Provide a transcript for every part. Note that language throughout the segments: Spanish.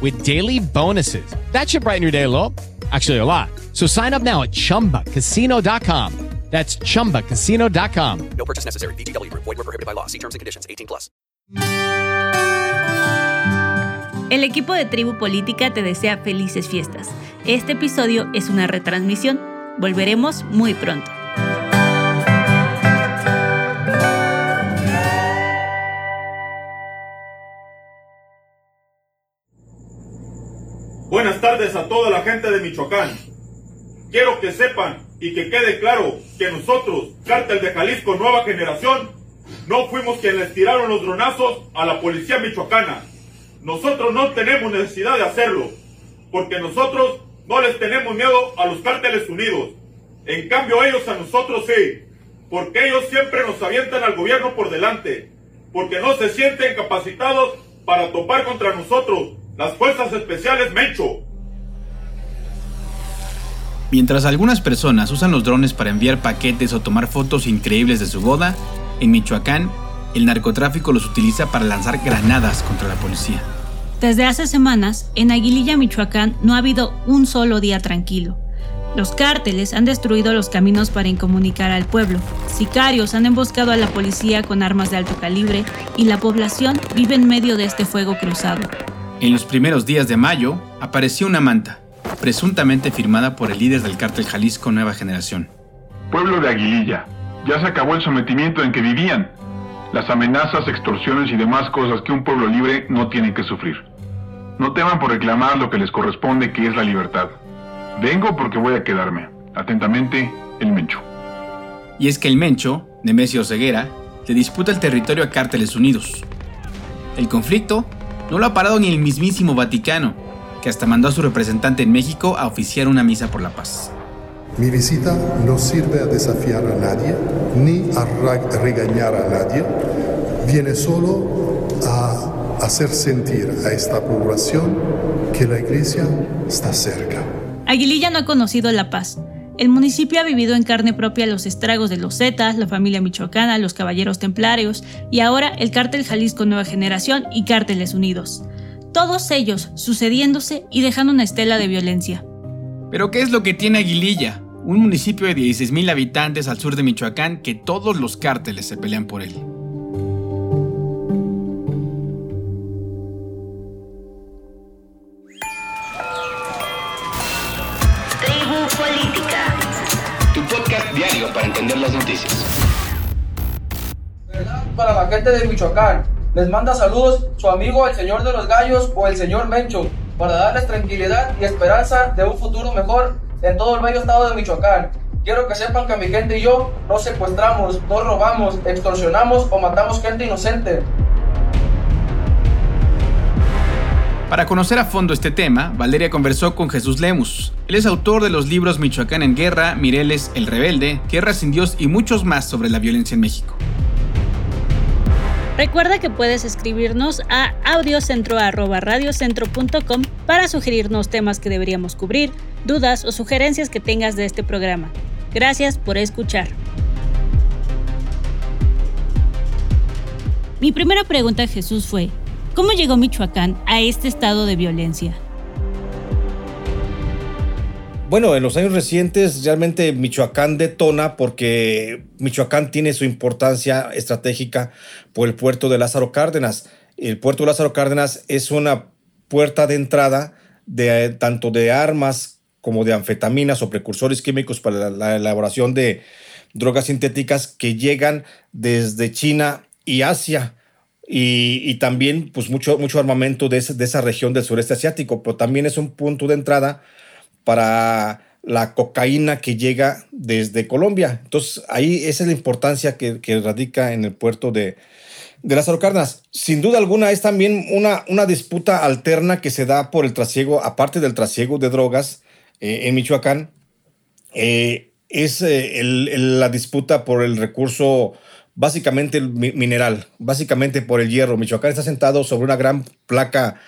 with daily bonuses. That should brighten your day a little. Actually, a lot. So sign up now at chumbacasino.com. That's chumbacasino.com. No purchase necessary. VGW Group. Void were prohibited by law. See terms and conditions. 18 plus. El equipo de Tribu Política te desea felices fiestas. Este episodio es una retransmisión. Volveremos muy pronto. Buenas tardes a toda la gente de Michoacán. Quiero que sepan y que quede claro que nosotros, Cártel de Jalisco Nueva Generación, no fuimos quienes les tiraron los dronazos a la policía michoacana. Nosotros no tenemos necesidad de hacerlo, porque nosotros no les tenemos miedo a los cárteles unidos. En cambio ellos a nosotros sí, porque ellos siempre nos avientan al gobierno por delante, porque no se sienten capacitados para topar contra nosotros, las fuerzas especiales Mencho. Mientras algunas personas usan los drones para enviar paquetes o tomar fotos increíbles de su boda, en Michoacán, el narcotráfico los utiliza para lanzar granadas contra la policía. Desde hace semanas, en Aguililla, Michoacán, no ha habido un solo día tranquilo. Los cárteles han destruido los caminos para incomunicar al pueblo, sicarios han emboscado a la policía con armas de alto calibre y la población vive en medio de este fuego cruzado. En los primeros días de mayo, apareció una manta, presuntamente firmada por el líder del cártel Jalisco Nueva Generación. Pueblo de Aguililla, ya se acabó el sometimiento en que vivían, las amenazas, extorsiones y demás cosas que un pueblo libre no tiene que sufrir. No teman por reclamar lo que les corresponde, que es la libertad. Vengo porque voy a quedarme. Atentamente, el Mencho. Y es que el Mencho, Nemesio Ceguera, le disputa el territorio a Cárteles Unidos. El conflicto no lo ha parado ni el mismísimo Vaticano, que hasta mandó a su representante en México a oficiar una misa por la paz. Mi visita no sirve a desafiar a nadie ni a regañar a nadie, viene solo a hacer sentir a esta población que la iglesia está cerca. Aguililla no ha conocido la paz. El municipio ha vivido en carne propia los estragos de los Zetas, la familia michoacana, los caballeros templarios y ahora el cártel Jalisco Nueva Generación y Cárteles Unidos. Todos ellos sucediéndose y dejando una estela de violencia. Pero ¿qué es lo que tiene Aguililla? Un municipio de 16.000 habitantes al sur de Michoacán que todos los cárteles se pelean por él. Diario para entender las noticias. Para la gente de Michoacán, les manda saludos su amigo el señor de los gallos o el señor Mencho, para darles tranquilidad y esperanza de un futuro mejor en todo el bello estado de Michoacán. Quiero que sepan que mi gente y yo no secuestramos, no robamos, extorsionamos o matamos gente inocente. Para conocer a fondo este tema, Valeria conversó con Jesús Lemus. Él es autor de los libros Michoacán en Guerra, Mireles, El Rebelde, Tierra sin Dios y muchos más sobre la violencia en México. Recuerda que puedes escribirnos a audiocentro.radiocentro.com para sugerirnos temas que deberíamos cubrir, dudas o sugerencias que tengas de este programa. Gracias por escuchar. Mi primera pregunta a Jesús fue, ¿cómo llegó Michoacán a este estado de violencia? Bueno, en los años recientes realmente Michoacán detona porque Michoacán tiene su importancia estratégica por el puerto de Lázaro Cárdenas. El puerto de Lázaro Cárdenas es una puerta de entrada de tanto de armas como de anfetaminas o precursores químicos para la, la elaboración de drogas sintéticas que llegan desde China y Asia. Y, también pues mucho, mucho armamento de, de esa región del sureste asiático, pero también es un punto de entrada para la cocaína que llega desde Colombia. Entonces, ahí esa es la importancia que, radica en el puerto de, de Lázaro Cárdenas. Sin duda alguna, es también una, una disputa alterna que se da por el trasiego, aparte del trasiego de drogas eh, en Michoacán, eh, es eh, la disputa por el recurso, básicamente mineral, básicamente por el hierro. Michoacán está sentado sobre una gran placa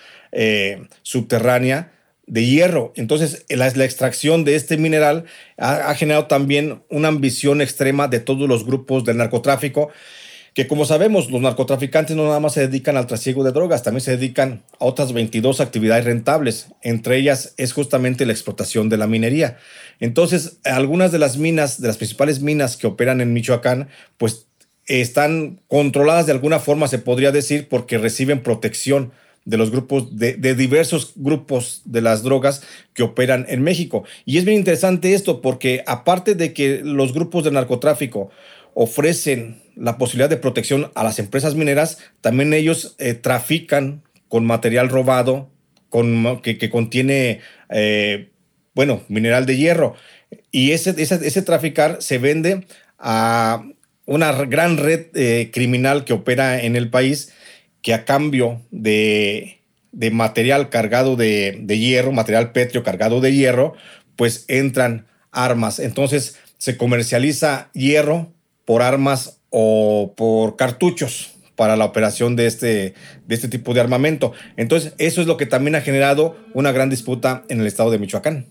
subterránea de hierro. Entonces, la, extracción de este mineral ha, generado también una ambición extrema de todos los grupos del narcotráfico, que como sabemos, los narcotraficantes no nada más se dedican al trasiego de drogas, también se dedican a otras 22 actividades rentables. Entre ellas es justamente la explotación de la minería. Entonces, algunas de las minas, de las principales minas que operan en Michoacán, pues están controladas de alguna forma, se podría decir, porque reciben protección de los grupos, de, diversos grupos de las drogas que operan en México. Y es bien interesante esto porque aparte de que los grupos de narcotráfico ofrecen la posibilidad de protección a las empresas mineras, también ellos eh, trafican con material robado, con, que, contiene, eh, bueno, mineral de hierro. Y ese, ese, traficar se vende a una gran red eh, criminal que opera en el país que a cambio de, material cargado de, hierro, material pétreo cargado de hierro, pues entran armas. Entonces se comercializa hierro por armas o por cartuchos para la operación de este, de este tipo de armamento. Entonces, eso es lo que también ha generado una gran disputa en el estado de Michoacán.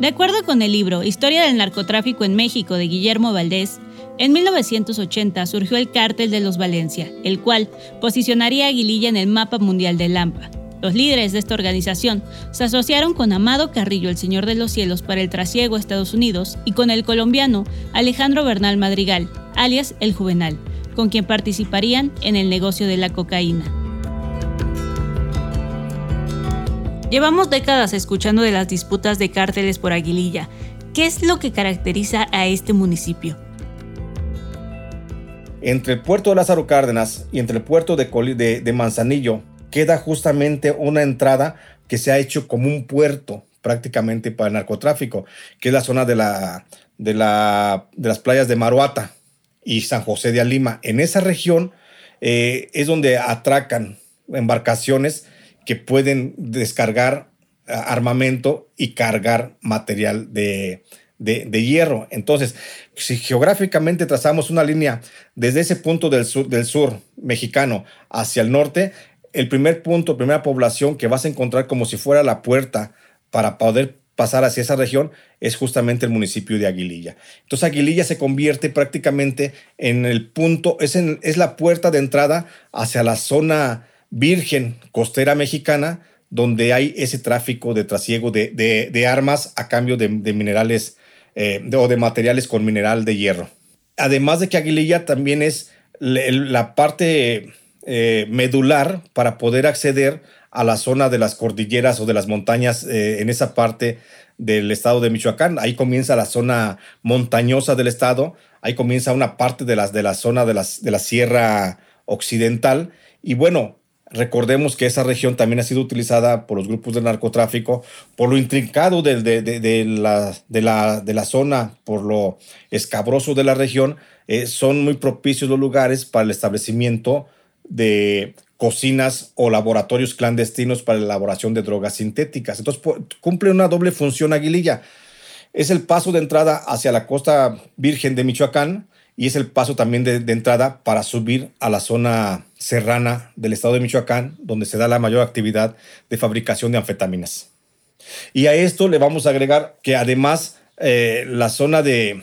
De acuerdo con el libro Historia del narcotráfico en México de Guillermo Valdés, en 1980 surgió el Cártel de los Valencia, el cual posicionaría a Aguililla en el mapa mundial del Lampa. Los líderes de esta organización se asociaron con Amado Carrillo, el Señor de los Cielos, para el trasiego a Estados Unidos y con el colombiano Alejandro Bernal Madrigal, alias El Juvenal, con quien participarían en el negocio de la cocaína. Llevamos décadas escuchando de las disputas de cárteles por Aguililla. ¿Qué es lo que caracteriza a este municipio? Entre el puerto de Lázaro Cárdenas y entre el puerto de, de, Manzanillo queda justamente una entrada que se ha hecho como un puerto prácticamente para el narcotráfico, que es la zona de, la, de, la, de las playas de Maruata y San José de Alima. En esa región eh, es donde atracan embarcaciones que pueden descargar armamento y cargar material de, de, hierro. Entonces, si geográficamente trazamos una línea desde ese punto del sur, del sur mexicano hacia el norte, el primer punto, primera población que vas a encontrar como si fuera la puerta para poder pasar hacia esa región es justamente el municipio de Aguililla. Entonces Aguililla se convierte prácticamente en el punto, es, es la puerta de entrada hacia la zona virgen costera mexicana, donde hay ese tráfico de trasiego de, de, armas a cambio de, minerales eh, o de materiales con mineral de hierro. Además de que Aguililla también es la parte eh, medular para poder acceder a la zona de las cordilleras o de las montañas eh, en esa parte del estado de Michoacán. Ahí comienza la zona montañosa del estado, ahí comienza una parte de, las, de la zona de, las, de la sierra occidental. Y bueno, Recordemos que esa región también ha sido utilizada por los grupos de narcotráfico, por lo intrincado de, de, la, la, zona, por lo escabroso de la región, eh, son muy propicios los lugares para el establecimiento de cocinas o laboratorios clandestinos para la elaboración de drogas sintéticas. Entonces cumple una doble función Aguililla. Es el paso de entrada hacia la costa virgen de Michoacán, y es el paso también de, entrada para subir a la zona serrana del estado de Michoacán, donde se da la mayor actividad de fabricación de anfetaminas. Y a esto le vamos a agregar que además eh, la zona de,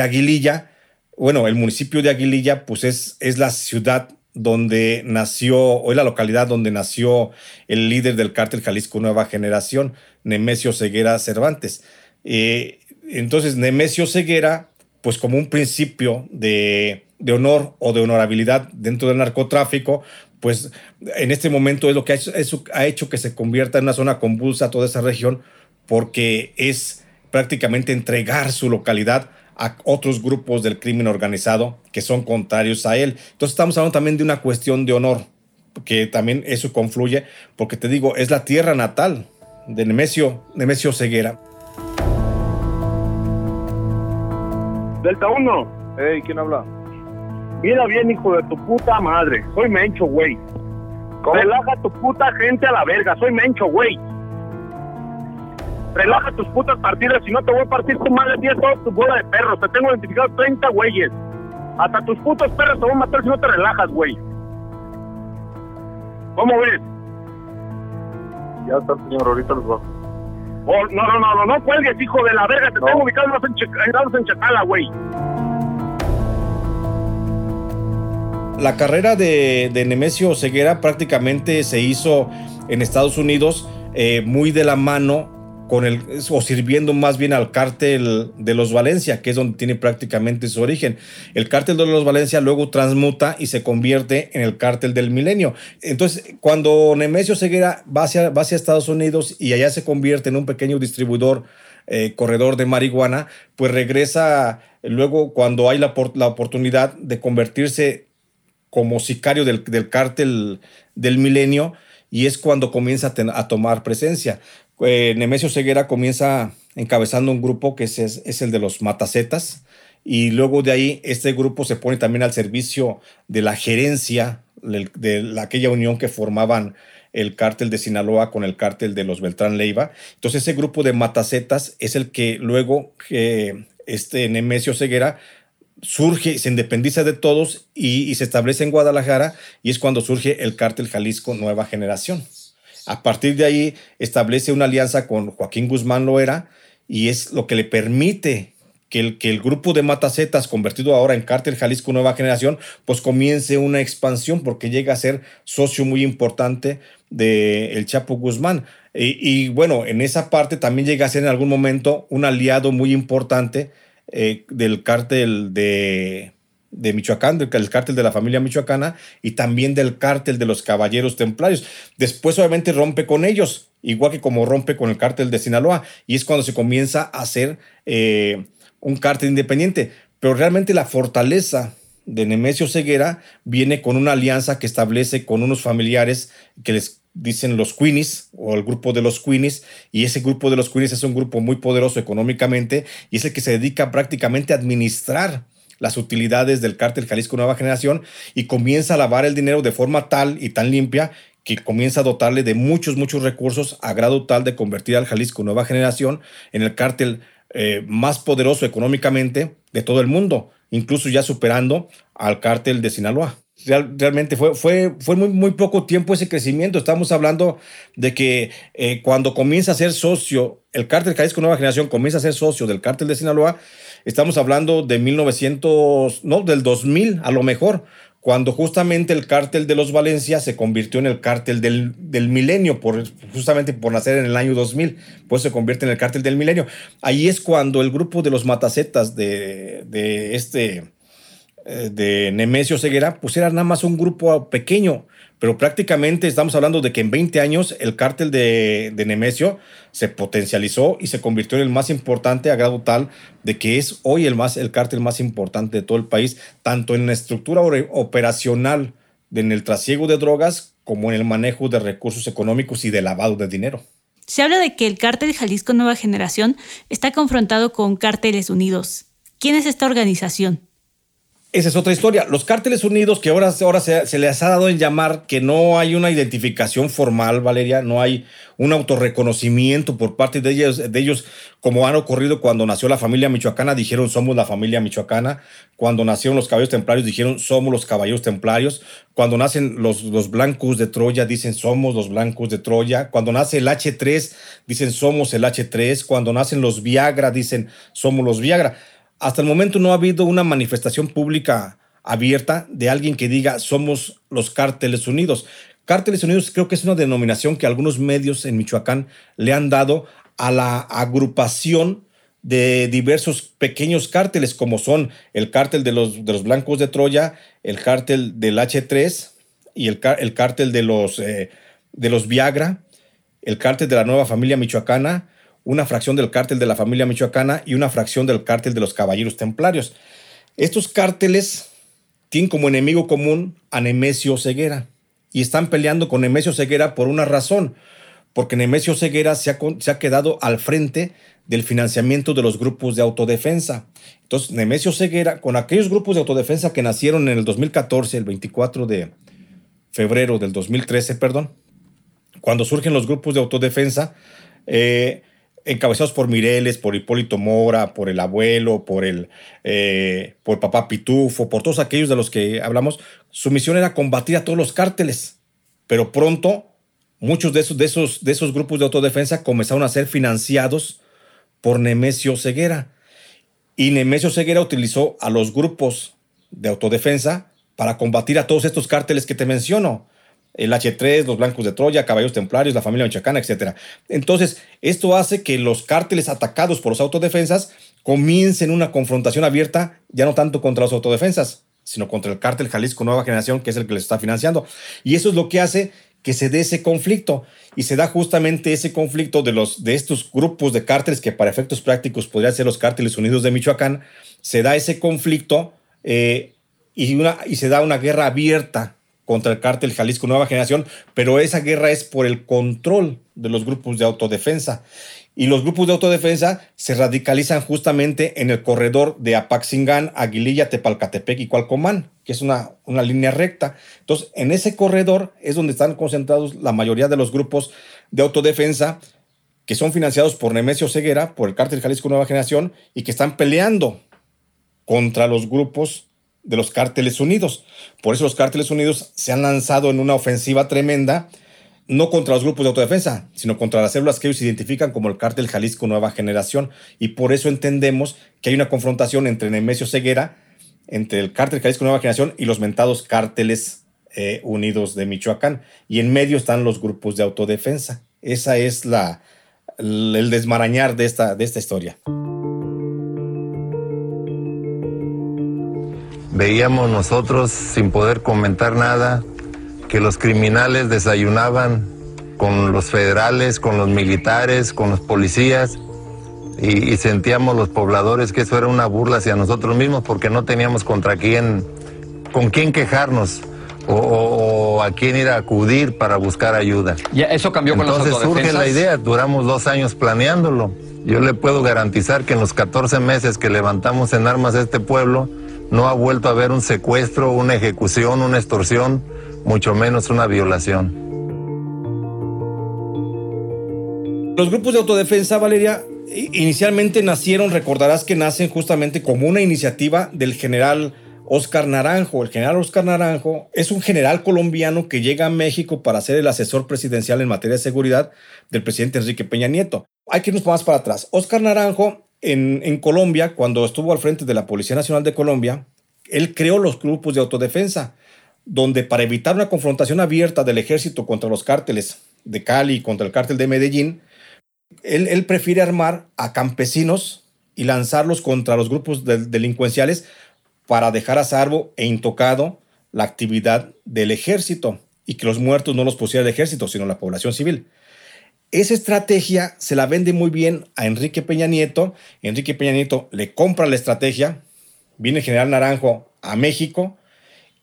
Aguililla, bueno, el municipio de Aguililla, pues es, es la ciudad donde nació, o es la localidad donde nació el líder del cártel Jalisco Nueva Generación, Nemesio Ceguera Cervantes. Eh, entonces, Nemesio Ceguera pues como un principio de, honor o de honorabilidad dentro del narcotráfico, pues en este momento es lo que ha hecho, ha hecho que se convierta en una zona convulsa toda esa región, porque es prácticamente entregar su localidad a otros grupos del crimen organizado que son contrarios a él. Entonces estamos hablando también de una cuestión de honor, que también eso confluye, porque te digo, es la tierra natal de Nemesio, Nemesio Ceguera. Delta 1. Hey, ¿quién habla? Mira bien, hijo de tu puta madre. Soy Mencho, güey. Relaja tu puta gente a la verga. Soy Mencho, güey. Relaja tus putas partidas. Si no, te voy a partir tu madre. Tienes toda tu bola de perros. Te tengo identificado 30 güeyes. Hasta tus putos perros te voy a matar si no te relajas, güey. ¿Cómo ves? Ya está, señor. Ahorita los va. Oh, no, no, no, no, no cuelgues, hijo de la verga. Te tengo ubicado en, en Chacala, güey. La carrera de, Nemesio Ceguera prácticamente se hizo en Estados Unidos eh, muy de la mano con el, o sirviendo más bien al cártel de los Valencia, que es donde tiene prácticamente su origen. El cártel de los Valencia luego transmuta y se convierte en el cártel del milenio. Entonces, cuando Nemesio Ceguera va hacia, va hacia Estados Unidos y allá se convierte en un pequeño distribuidor, eh, corredor de marihuana, pues regresa luego cuando hay la, la oportunidad de convertirse como sicario del, del cártel del milenio y es cuando comienza a, tomar presencia. Eh, Nemesio Ceguera comienza encabezando un grupo que es, es- el de los Matacetas y luego de ahí este grupo se pone también al servicio de la gerencia de, la- aquella unión que formaban el cártel de Sinaloa con el cártel de los Beltrán Leiva. Entonces ese grupo de Matacetas es el que luego eh, este Nemesio Ceguera surge, se independiza de todos y, se establece en Guadalajara y es cuando surge el cártel Jalisco Nueva Generación. A partir de ahí establece una alianza con Joaquín Guzmán Loera y es lo que le permite que el, que el grupo de Matacetas, convertido ahora en Cártel Jalisco Nueva Generación, pues comience una expansión porque llega a ser socio muy importante de el Chapo Guzmán. Y bueno, en esa parte también llega a ser en algún momento un aliado muy importante eh, del cártel de, de Michoacán, del, cártel de la familia michoacana y también del cártel de los caballeros templarios. Después obviamente rompe con ellos, igual que como rompe con el cártel de Sinaloa, y es cuando se comienza a hacer eh, un cártel independiente. Pero realmente la fortaleza de Nemesio Ceguera viene con una alianza que establece con unos familiares que les dicen los Queenies o el grupo de los Queenies y ese grupo de los Queenies es un grupo muy poderoso económicamente y es el que se dedica prácticamente a administrar las utilidades del cártel Jalisco Nueva Generación y comienza a lavar el dinero de forma tal y tan limpia que comienza a dotarle de muchos, muchos recursos a grado tal de convertir al Jalisco Nueva Generación en el cártel eh, más poderoso económicamente de todo el mundo, incluso ya superando al cártel de Sinaloa. Real- realmente fue, fue, fue muy, muy poco tiempo ese crecimiento. Estamos hablando de que eh, cuando comienza a ser socio, el cártel Jalisco Nueva Generación comienza a ser socio del cártel de Sinaloa, estamos hablando de 1900, no, del 2000 a lo mejor, cuando justamente el cártel de los Valencia se convirtió en el cártel del, del milenio, por, justamente por nacer en el año 2000, pues se convierte en el cártel del milenio. Ahí es cuando el grupo de los matacetas de, de este, de Nemesio Ceguera, pues era nada más un grupo pequeño, pero prácticamente estamos hablando de que en 20 años el cártel de, Nemesio se potencializó y se convirtió en el más importante a grado tal de que es hoy el, más, el cártel más importante de todo el país, tanto en la estructura operacional, en el trasiego de drogas, como en el manejo de recursos económicos y de lavado de dinero. Se habla de que el cártel Jalisco Nueva Generación está confrontado con Cárteles Unidos. ¿Quién es esta organización? Esa es otra historia. Los cárteles unidos, que ahora, ahora se, les ha dado en llamar que no hay una identificación formal, Valeria, no hay un autorreconocimiento por parte de ellos, de ellos, como han ocurrido cuando nació la familia michoacana, dijeron somos la familia michoacana. Cuando nacieron los caballeros templarios, dijeron somos los caballeros templarios. Cuando nacen los, los blancos de Troya, dicen somos los blancos de Troya. Cuando nace el H3, dicen somos el H3. Cuando nacen los Viagra, dicen somos los Viagra. Hasta el momento no ha habido una manifestación pública abierta de alguien que diga somos los cárteles unidos. Cárteles Unidos creo que es una denominación que algunos medios en Michoacán le han dado a la agrupación de diversos pequeños cárteles como son el cártel de los, de los blancos de Troya, el cártel del H3 y el, el cártel de los, eh, de los Viagra, el cártel de la nueva familia michoacana, una fracción del cártel de la familia michoacana y una fracción del cártel de los caballeros templarios. Estos cárteles tienen como enemigo común a Nemesio Ceguera y están peleando con Nemesio Ceguera por una razón, porque Nemesio Ceguera se ha, ha quedado al frente del financiamiento de los grupos de autodefensa. Entonces, Nemesio Ceguera, con aquellos grupos de autodefensa que nacieron en el 2014, el 24 de febrero del 2013, perdón, cuando surgen los grupos de autodefensa, eh, encabezados por Mireles, por Hipólito Mora, por el abuelo, por el eh, por papá Pitufo, por todos aquellos de los que hablamos, su misión era combatir a todos los cárteles. Pero pronto, muchos de esos, de esos, de esos grupos de autodefensa comenzaron a ser financiados por Nemesio Ceguera. Y Nemesio Ceguera utilizó a los grupos de autodefensa para combatir a todos estos cárteles que te menciono. El H3, los Blancos de Troya, Caballos Templarios, la familia Michoacana, etc. Entonces, esto hace que los cárteles atacados por los autodefensas comiencen una confrontación abierta, ya no tanto contra los autodefensas, sino contra el cártel Jalisco Nueva Generación, que es el que les está financiando. Y eso es lo que hace que se dé ese conflicto. Y se da justamente ese conflicto de, los, de estos grupos de cárteles, que para efectos prácticos podrían ser los cárteles unidos de Michoacán, se da ese conflicto eh, y, una, y se da una guerra abierta contra el cártel Jalisco Nueva Generación, pero esa guerra es por el control de los grupos de autodefensa. Y los grupos de autodefensa se radicalizan justamente en el corredor de Apaxingán, Aguililla, Tepalcatepec y Cualcomán, que es una, una línea recta. Entonces, en ese corredor es donde están concentrados la mayoría de los grupos de autodefensa que son financiados por Nemesio Ceguera, por el cártel Jalisco Nueva Generación, y que están peleando contra los grupos de los cárteles unidos. Por eso los cárteles unidos se han lanzado en una ofensiva tremenda no contra los grupos de autodefensa, sino contra las células que ellos identifican como el cártel Jalisco Nueva Generación. Y por eso entendemos que hay una confrontación entre Nemesio Ceguera, entre el cártel Jalisco Nueva Generación y los mentados cárteles eh, unidos de Michoacán. Y en medio están los grupos de autodefensa. Esa es la, el desmarañar de esta, de esta historia. Veíamos nosotros, sin poder comentar nada, que los criminales desayunaban con los federales, con los militares, con los policías y, sentíamos los pobladores que eso era una burla hacia nosotros mismos porque no teníamos contra quién, con quién quejarnos. O, a quién ir a acudir para buscar ayuda. Ya eso cambió con Entonces surge la idea, duramos dos años planeándolo. Yo le puedo garantizar que en los 14 meses que levantamos en armas este pueblo, no ha vuelto a haber un secuestro, una ejecución, una extorsión, mucho menos una violación. Los grupos de autodefensa, Valeria, inicialmente nacieron, recordarás que nacen justamente como una iniciativa del general Oscar Naranjo. El general Oscar Naranjo es un general colombiano que llega a México para ser el asesor presidencial en materia de seguridad del presidente Enrique Peña Nieto. Hay que irnos más para atrás. Oscar Naranjo, en, Colombia, cuando estuvo al frente de la Policía Nacional de Colombia, él creó los grupos de autodefensa donde para evitar una confrontación abierta del ejército contra los cárteles de Cali y contra el cártel de Medellín, él, prefiere armar a campesinos y lanzarlos contra los grupos delincuenciales para dejar a salvo e intocado la actividad del ejército y que los muertos no los pusiera el ejército, sino la población civil. Esa estrategia se la vende muy bien a Enrique Peña Nieto. Enrique Peña Nieto le compra la estrategia, viene el general Naranjo a México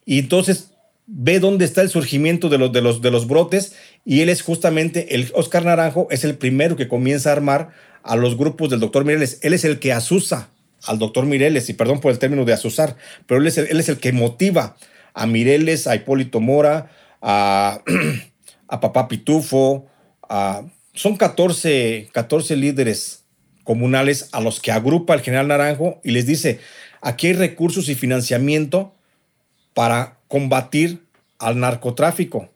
y entonces ve dónde está el surgimiento de los, de los, de los brotes y él es justamente, el Oscar Naranjo es el primero que comienza a armar a los grupos del doctor Mireles. Él es el que asusa al doctor Mireles, y perdón por el término de asusar, pero él es el, él es el que motiva a Mireles, a Hipólito Mora, a, a Papá Pitufo, a, son 14, 14 líderes comunales a los que agrupa el general Naranjo y les dice, aquí hay recursos y financiamiento para combatir al narcotráfico.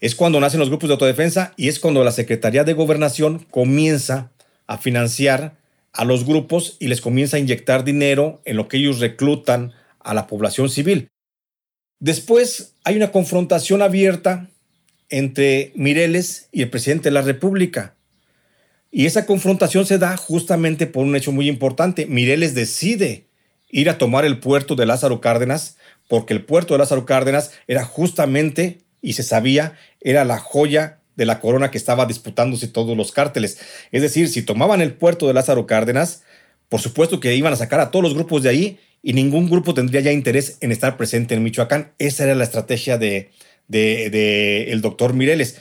Es cuando nacen los grupos de autodefensa y es cuando la Secretaría de Gobernación comienza a financiar a los grupos y les comienza a inyectar dinero en lo que ellos reclutan a la población civil. Después hay una confrontación abierta entre Mireles y el presidente de la República. Y esa confrontación se da justamente por un hecho muy importante. Mireles decide ir a tomar el puerto de Lázaro Cárdenas porque el puerto de Lázaro Cárdenas era justamente, y se sabía, era la joya de la corona que estaba disputándose todos los cárteles. Es decir, si tomaban el puerto de Lázaro Cárdenas, por supuesto que iban a sacar a todos los grupos de ahí y ningún grupo tendría ya interés en estar presente en Michoacán. Esa era la estrategia de, de, el doctor Mireles.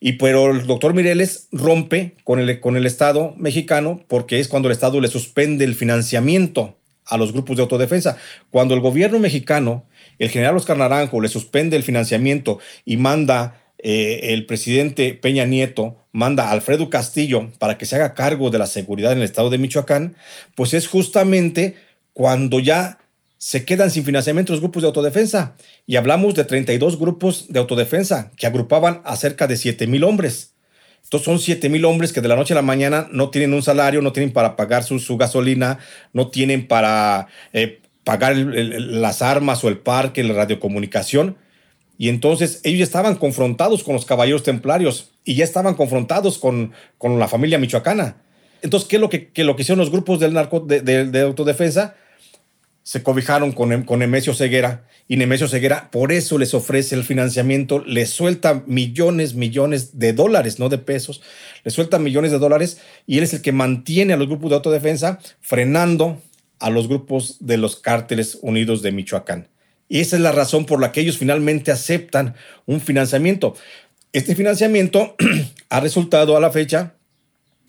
Y pero el doctor Mireles rompe con el, con el Estado mexicano porque es cuando el Estado le suspende el financiamiento a los grupos de autodefensa. Cuando el gobierno mexicano, el general Oscar Naranjo, le suspende el financiamiento y manda eh, el presidente Peña Nieto, manda a Alfredo Castillo para que se haga cargo de la seguridad en el estado de Michoacán, pues es justamente cuando ya se quedan sin financiamiento los grupos de autodefensa. Y hablamos de 32 grupos de autodefensa que agrupaban a cerca de 7 mil hombres. Entonces son 7 mil hombres que de la noche a la mañana no tienen un salario, no tienen para pagar su, gasolina, no tienen para eh, pagar las armas o el parque, la radiocomunicación. Y entonces ellos ya estaban confrontados con los caballeros templarios y ya estaban confrontados con, con la familia michoacana. Entonces, ¿qué es lo que, que lo que hicieron los grupos del narco de, de autodefensa? Se cobijaron con, con Nemesio Ceguera y Nemesio Ceguera por eso les ofrece el financiamiento, les suelta millones, millones de dólares, no de pesos, les suelta millones de dólares y él es el que mantiene a los grupos de autodefensa frenando a los grupos de los cárteles unidos de Michoacán. Y esa es la razón por la que ellos finalmente aceptan un financiamiento. Este financiamiento ha resultado a la fecha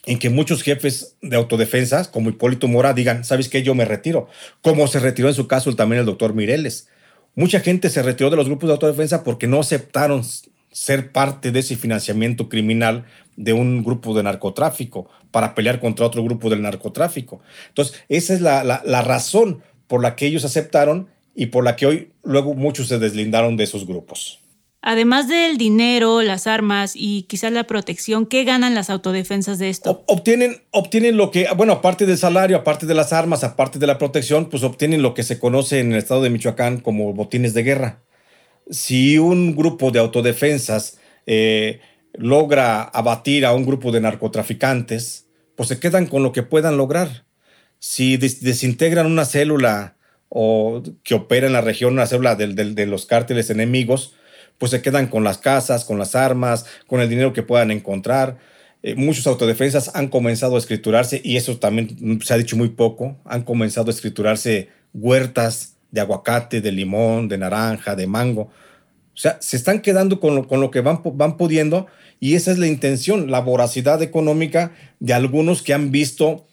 en que muchos jefes de autodefensa, como Hipólito Mora, digan, ¿sabes qué? Yo me retiro. Como se retiró en su caso también el doctor Mireles. Mucha gente se retiró de los grupos de autodefensa porque no aceptaron ser parte de ese financiamiento criminal de un grupo de narcotráfico para pelear contra otro grupo del narcotráfico. Entonces, esa es la razón por la que ellos aceptaron y por la que hoy luego muchos se deslindaron de esos grupos. Además del dinero, las armas y quizás la protección, ¿qué ganan las autodefensas de esto? Obtienen, obtienen lo que, bueno, aparte del salario, aparte de las armas, aparte de la protección, pues obtienen lo que se conoce en el estado de Michoacán como botines de guerra. Si un grupo de autodefensas eh, logra abatir a un grupo de narcotraficantes, pues se quedan con lo que puedan lograr. Si des desintegran una célula o que opera en la región, una célula de los cárteles enemigos, pues se quedan con las casas, con las armas, con el dinero que puedan encontrar. Eh, muchos autodefensas han comenzado a escriturarse, y eso también se ha dicho muy poco, han comenzado a escriturarse huertas de aguacate, de limón, de naranja, de mango. O sea, se están quedando con lo, con lo que van, van pudiendo y esa es la intención, la voracidad económica de algunos que han visto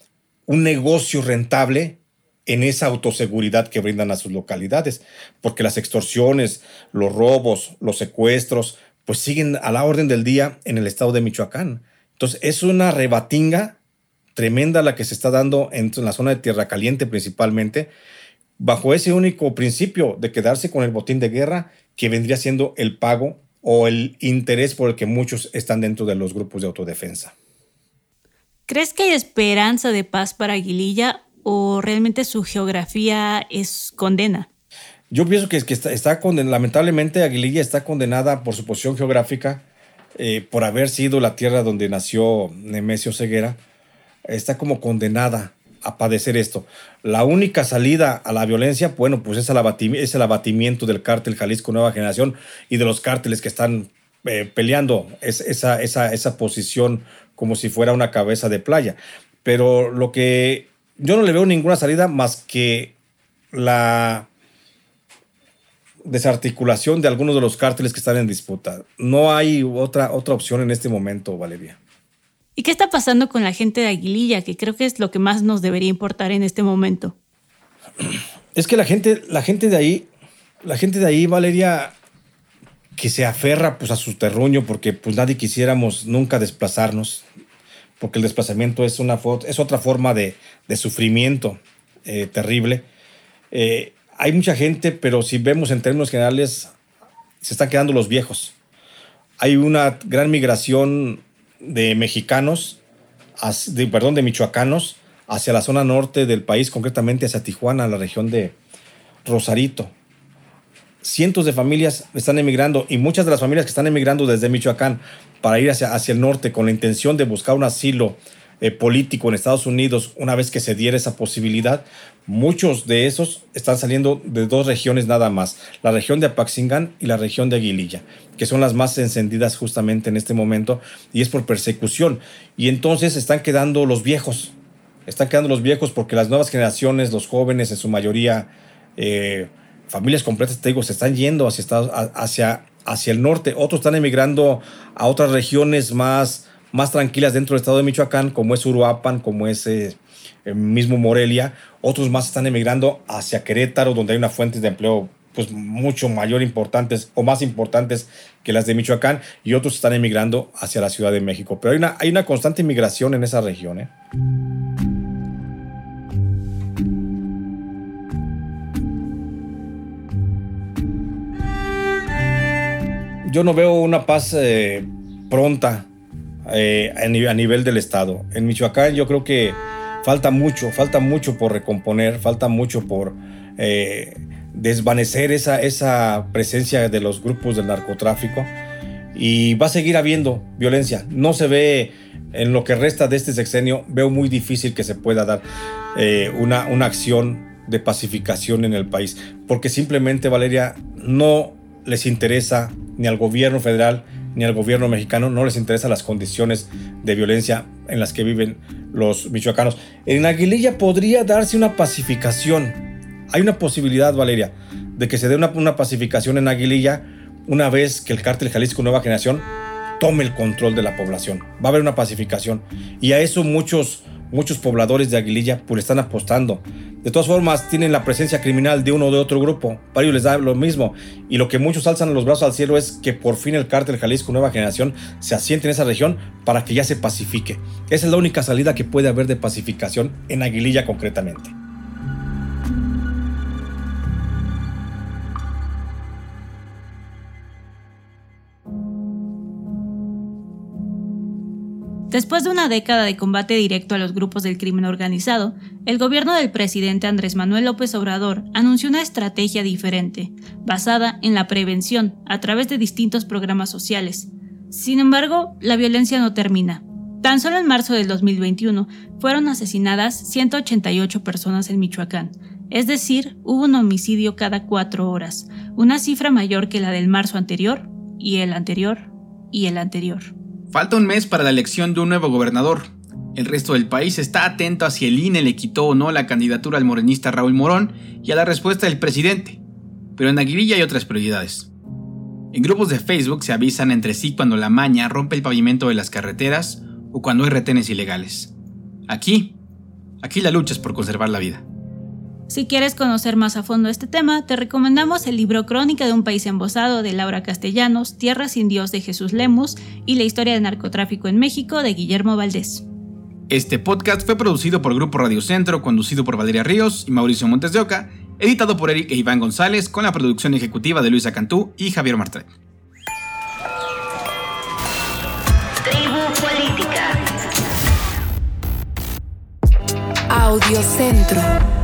un negocio rentable en esa autoseguridad que brindan a sus localidades, porque las extorsiones, los robos, los secuestros, pues siguen a la orden del día en el estado de Michoacán. Entonces, es una rebatinga tremenda la que se está dando en, la zona de Tierra Caliente principalmente, bajo ese único principio de quedarse con el botín de guerra que vendría siendo el pago o el interés por el que muchos están dentro de los grupos de autodefensa. ¿Crees que hay esperanza de paz para Aguililla o realmente su geografía es condena? Yo pienso que, que está, condenada, lamentablemente Aguililla está condenada por su posición geográfica, eh, por haber sido la tierra donde nació Nemesio Ceguera, está como condenada a padecer esto. La única salida a la violencia, bueno, pues es el, es el abatimiento del cártel Jalisco Nueva Generación y de los cárteles que están eh, peleando es, esa, esa, esa posición como si fuera una cabeza de playa. Pero lo que yo no le veo ninguna salida más que la desarticulación de algunos de los cárteles que están en disputa. No hay otra, otra opción en este momento, Valeria. ¿Y qué está pasando con la gente de Aguililla? Que creo que es lo que más nos debería importar en este momento. Es que la gente, la gente de ahí, la gente de ahí, Valeria, que se aferra pues a su terruño porque pues nadie quisiéramos nunca desplazarnos porque el desplazamiento es, una, es otra forma de, de sufrimiento eh, terrible. Eh, hay mucha gente, pero si vemos en términos generales, se están quedando los viejos. Hay una gran migración de mexicanos, de, perdón, de michoacanos, hacia la zona norte del país, concretamente hacia Tijuana, la región de Rosarito. Cientos de familias están emigrando y muchas de las familias que están emigrando desde Michoacán para ir hacia, hacia el norte con la intención de buscar un asilo eh, político en Estados Unidos, una vez que se diera esa posibilidad, muchos de esos están saliendo de dos regiones nada más, la región de Apaxingán y la región de Aguililla, que son las más encendidas justamente en este momento, y es por persecución. Y entonces están quedando los viejos, están quedando los viejos porque las nuevas generaciones, los jóvenes en su mayoría, eh, familias completas, te digo, se están yendo hacia, hacia, hacia el norte, otros están emigrando a otras regiones más más tranquilas dentro del estado de Michoacán, como es Uruapan, como es eh, mismo Morelia. Otros más están emigrando hacia Querétaro, donde hay una fuente de empleo pues mucho mayor importantes o más importantes que las de Michoacán y otros están emigrando hacia la Ciudad de México. Pero hay una, hay una constante migración en esa región. ¿eh? Yo no veo una paz eh, pronta eh, a, nivel del Estado. En Michoacán yo creo que falta mucho, falta mucho por recomponer, falta mucho por eh, desvanecer esa, presencia de los grupos del narcotráfico y va a seguir habiendo violencia. No se ve en lo que resta de este sexenio, veo muy difícil que se pueda dar una, una acción de pacificación en el país, porque simplemente, Valeria, no les interesa ni al gobierno federal ni al gobierno mexicano no les interesan las condiciones de violencia en las que viven los michoacanos. En Aguililla podría darse una pacificación. Hay una posibilidad, Valeria, de que se dé una, pacificación en Aguililla una vez que el cártel Jalisco Nueva Generación tome el control de la población. Va a haber una pacificación. Y a eso muchos muchos pobladores de Aguililla pues están apostando. De todas formas, tienen la presencia criminal de uno o de otro grupo. Para les da lo mismo. Y lo que muchos alzan los brazos al cielo es que por fin el cártel Jalisco Nueva Generación se asiente en esa región para que ya se pacifique. Esa es la única salida que puede haber de pacificación en Aguililla concretamente. Después de una década de combate directo a los grupos del crimen organizado, el gobierno del presidente Andrés Manuel López Obrador anunció una estrategia diferente, basada en la prevención a través de distintos programas sociales. Sin embargo, la violencia no termina. Tan solo en marzo del 2021 fueron asesinadas 188 personas en Michoacán, es decir, hubo un homicidio cada cuatro horas, una cifra mayor que la del marzo anterior, y el anterior, y el anterior. Falta un mes para la elección de un nuevo gobernador. El resto del país está atento a si el INE le quitó o no la candidatura al morenista Raúl Morón y a la respuesta del presidente. Pero en Aguililla hay otras prioridades. En grupos de Facebook se avisan entre sí cuando la maña rompe el pavimento de las carreteras o cuando hay retenes ilegales. Aquí, aquí la lucha es por conservar la vida. Si quieres conocer más a fondo este tema, te recomendamos el libro Crónica de un país embosado de Laura Castellanos, Tierra sin Dios de Jesús Lemus y La historia del narcotráfico en México de Guillermo Valdés. Este podcast fue producido por Grupo Radio Centro, conducido por Valeria Ríos y Mauricio Montes de Oca, editado por Eric e Iván González, con la producción ejecutiva de Luisa Cantú y Javier Martret. Tribu Política. Audio Centro.